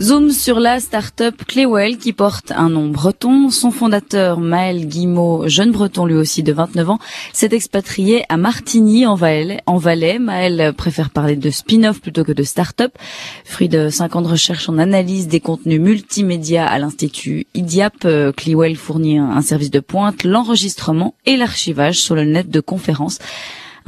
Zoom sur la start-up Clewell qui porte un nom breton. Son fondateur, Maël Guimau, jeune breton lui aussi de 29 ans, s'est expatrié à Martigny en Valais. En Valais. Maël préfère parler de spin-off plutôt que de start-up. Fruit de 5 ans de recherche en analyse des contenus multimédia à l'Institut IDIAP, euh, Clewell fournit un service de pointe, l'enregistrement et l'archivage sur le net de conférences.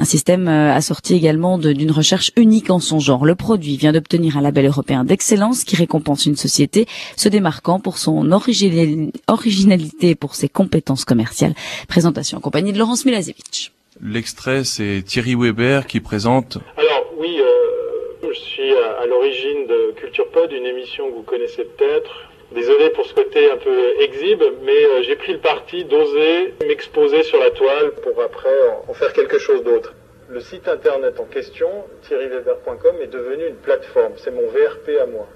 Un système euh, assorti également d'une recherche unique en son genre. Le produit vient d'obtenir un label européen d'excellence qui récompense une société se démarquant pour son originalité et pour ses compétences commerciales. Présentation en compagnie de Laurence Milazevich. L'extrait, c'est Thierry Weber qui présente. Alors oui, euh, je suis à, à l'origine de Culture Pod, une émission que vous connaissez peut-être, Désolé pour ce côté un peu exhibe, mais euh, j'ai pris le parti d'oser m'exposer sur la toile pour après en faire quelque chose d'autre. Le site internet en question, thierryweber.com, est devenu une plateforme. C'est mon VRP à moi.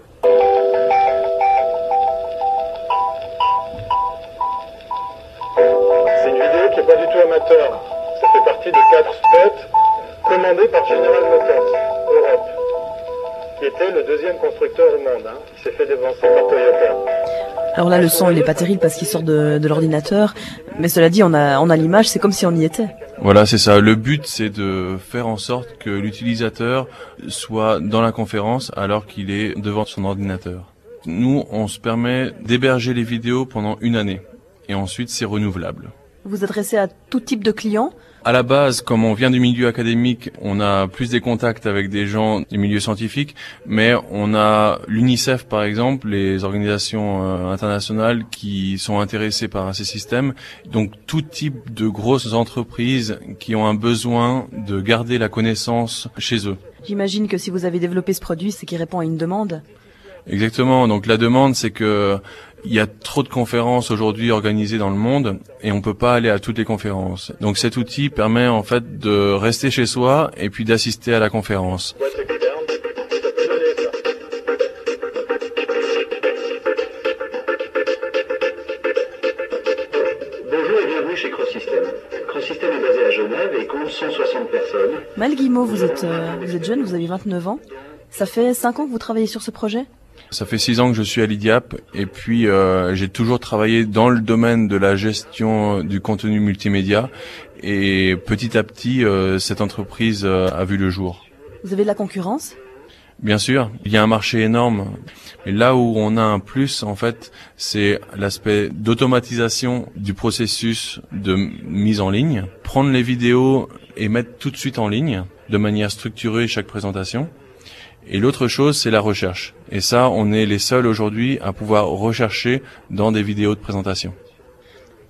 C'est une vidéo qui n'est pas du tout amateur. Ça fait partie de quatre spots commandés par General Motors Europe qui était le deuxième constructeur au monde, hein, qui s'est fait devancer par Toyota. Alors là, le son, il est pas terrible parce qu'il sort de, de l'ordinateur, mais cela dit, on a, on a l'image, c'est comme si on y était. Voilà, c'est ça. Le but, c'est de faire en sorte que l'utilisateur soit dans la conférence alors qu'il est devant son ordinateur. Nous, on se permet d'héberger les vidéos pendant une année, et ensuite, c'est renouvelable. Vous adressez à tout type de clients à la base, comme on vient du milieu académique, on a plus des contacts avec des gens du milieu scientifique, mais on a l'UNICEF par exemple, les organisations euh, internationales qui sont intéressées par ces systèmes, donc tout type de grosses entreprises qui ont un besoin de garder la connaissance chez eux. J'imagine que si vous avez développé ce produit, c'est qu'il répond à une demande. Exactement. Donc la demande, c'est que il y a trop de conférences aujourd'hui organisées dans le monde et on peut pas aller à toutes les conférences. Donc cet outil permet en fait de rester chez soi et puis d'assister à la conférence. Bonjour et bienvenue chez Crosssystem. Crosssystem est basé à Genève et compte 160 personnes. Mal Guimau, vous êtes, euh, vous êtes jeune, vous avez 29 ans. Ça fait 5 ans que vous travaillez sur ce projet? Ça fait six ans que je suis à l'IDIAP et puis euh, j'ai toujours travaillé dans le domaine de la gestion du contenu multimédia et petit à petit euh, cette entreprise euh, a vu le jour. Vous avez de la concurrence? Bien sûr, il y a un marché énorme. Mais là où on a un plus, en fait, c'est l'aspect d'automatisation du processus de mise en ligne. Prendre les vidéos et mettre tout de suite en ligne, de manière structurée chaque présentation. Et l'autre chose, c'est la recherche. Et ça, on est les seuls aujourd'hui à pouvoir rechercher dans des vidéos de présentation.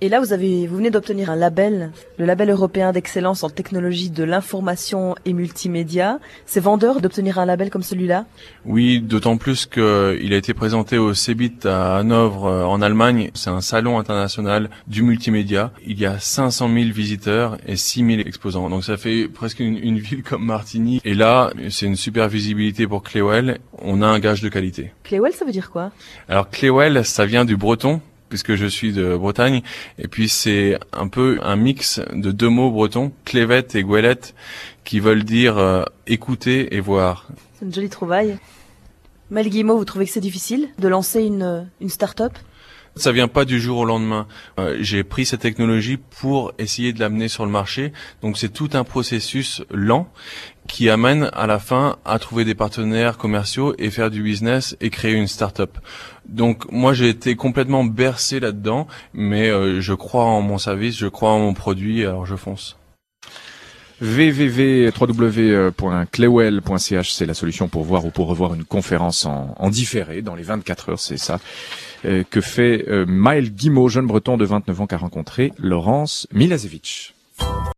Et là, vous avez, vous venez d'obtenir un label, le label européen d'excellence en technologie de l'information et multimédia. C'est vendeur d'obtenir un label comme celui-là? Oui, d'autant plus qu'il a été présenté au CeBIT à Hanovre euh, en Allemagne. C'est un salon international du multimédia. Il y a 500 000 visiteurs et 6 000 exposants. Donc ça fait presque une, une ville comme Martigny. Et là, c'est une super visibilité pour Clewell. On a un gage de qualité. Clewell, ça veut dire quoi? Alors Clewell, ça vient du breton puisque je suis de Bretagne. Et puis c'est un peu un mix de deux mots bretons, clévette et gouelette, qui veulent dire euh, écouter et voir. C'est une jolie trouvaille. Mel vous trouvez que c'est difficile de lancer une, une start-up? Ça vient pas du jour au lendemain. Euh, j'ai pris cette technologie pour essayer de l'amener sur le marché. Donc c'est tout un processus lent qui amène à la fin à trouver des partenaires commerciaux et faire du business et créer une start-up. Donc moi j'ai été complètement bercé là-dedans, mais euh, je crois en mon service, je crois en mon produit, alors je fonce www.clewell.ch, c'est la solution pour voir ou pour revoir une conférence en, différé dans les 24 heures, c'est ça euh, que fait euh, Maël Guimau, jeune breton de 29 ans qui a rencontré Laurence Milazevich.